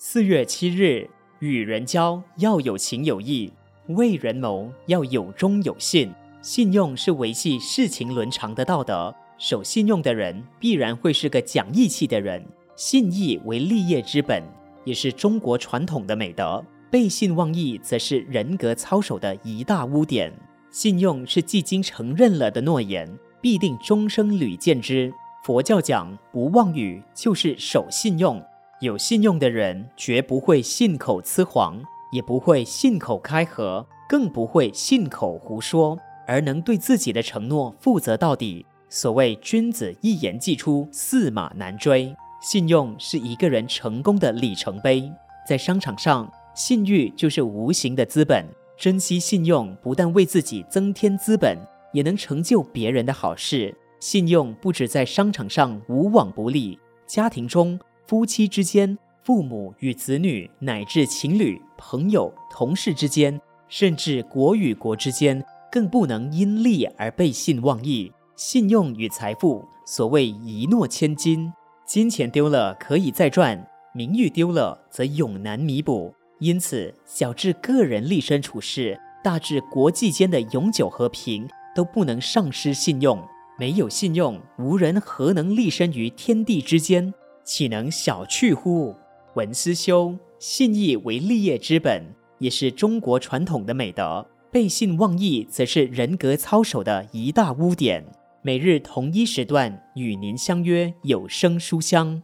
四月七日，与人交要有情有义，为人谋要有忠有信。信用是维系世情伦常的道德，守信用的人必然会是个讲义气的人。信义为立业之本，也是中国传统的美德。背信忘义则是人格操守的一大污点。信用是既经承认了的诺言，必定终生屡践之。佛教讲不妄语，就是守信用。有信用的人，绝不会信口雌黄，也不会信口开河，更不会信口胡说。而能对自己的承诺负责到底。所谓君子一言既出，驷马难追。信用是一个人成功的里程碑。在商场上，信誉就是无形的资本。珍惜信用，不但为自己增添资本，也能成就别人的好事。信用不止在商场上无往不利，家庭中、夫妻之间、父母与子女，乃至情侣、朋友、同事之间，甚至国与国之间。更不能因利而背信忘义。信用与财富，所谓一诺千金，金钱丢了可以再赚，名誉丢了则永难弥补。因此，小至个人立身处世，大至国际间的永久和平，都不能丧失信用。没有信用，无人何能立身于天地之间？岂能小觑乎？文思修，信义为立业之本，也是中国传统的美德。背信忘义，则是人格操守的一大污点。每日同一时段与您相约有声书香。